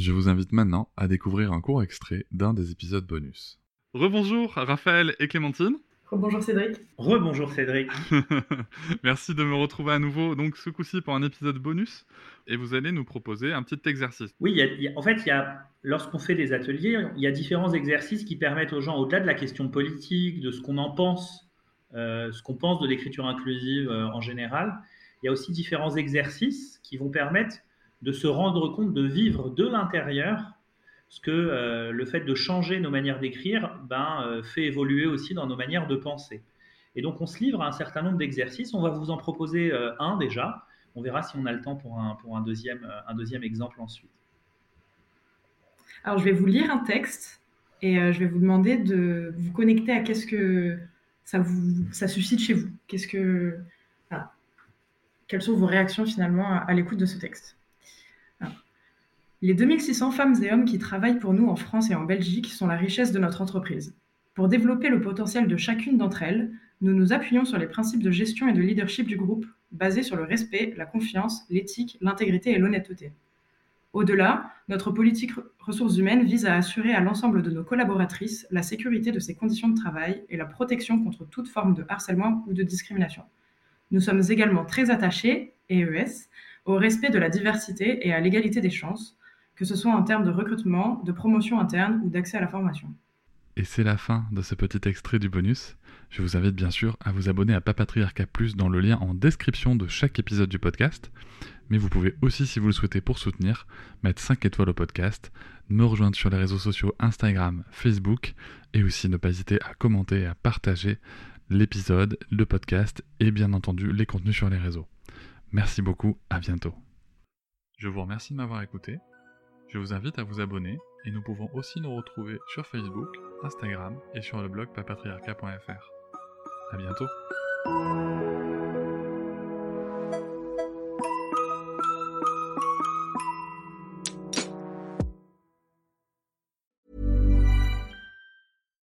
Je vous invite maintenant à découvrir un court extrait d'un des épisodes bonus. Rebonjour Raphaël et Clémentine. Bonjour Cédric. Rebonjour Cédric. Merci de me retrouver à nouveau, donc ce coup-ci pour un épisode bonus, et vous allez nous proposer un petit exercice. Oui, il y a- en fait, il y a, lorsqu'on fait des ateliers, il y a différents exercices qui permettent aux gens, au-delà de la question politique, de ce qu'on en pense, euh, ce qu'on pense de l'écriture inclusive euh, en général, il y a aussi différents exercices qui vont permettre de se rendre compte, de vivre de l'intérieur ce que euh, le fait de changer nos manières d'écrire ben, euh, fait évoluer aussi dans nos manières de penser. Et donc, on se livre à un certain nombre d'exercices. On va vous en proposer euh, un déjà. On verra si on a le temps pour un, pour un, deuxième, un deuxième exemple ensuite. Alors je vais vous lire un texte et je vais vous demander de vous connecter à qu'est-ce que ça, vous, ça suscite chez vous. Qu'est-ce que. Quelles sont vos réactions finalement à, l'écoute de ce texte? Les 2600 femmes et hommes qui travaillent pour nous en France et en Belgique sont la richesse de notre entreprise. Pour développer le potentiel de chacune d'entre elles, nous nous appuyons sur les principes de gestion et de leadership du groupe, basés sur le respect, la confiance, l'éthique, l'intégrité et l'honnêteté. Au-delà, notre politique ressources humaines vise à assurer à l'ensemble de nos collaboratrices la sécurité de ses conditions de travail et la protection contre toute forme de harcèlement ou de discrimination. Nous sommes également très attachés, EES, au respect de la diversité et à l'égalité des chances, que ce soit en termes de recrutement, de promotion interne ou d'accès à la formation. Et c'est la fin de ce petit extrait du bonus. Je vous invite bien sûr à vous abonner à Papatriarca Plus dans le lien en description de chaque épisode du podcast. Mais vous pouvez aussi, si vous le souhaitez pour soutenir, mettre 5 étoiles au podcast, me rejoindre sur les réseaux sociaux Instagram, Facebook, et aussi ne pas hésiter à commenter et à partager l'épisode, le podcast et bien entendu les contenus sur les réseaux. Merci beaucoup, à bientôt. Je vous remercie de m'avoir écouté. Je vous invite à vous abonner et nous pouvons aussi nous retrouver sur Facebook, Instagram et sur le blog papatriarca.fr. À bientôt.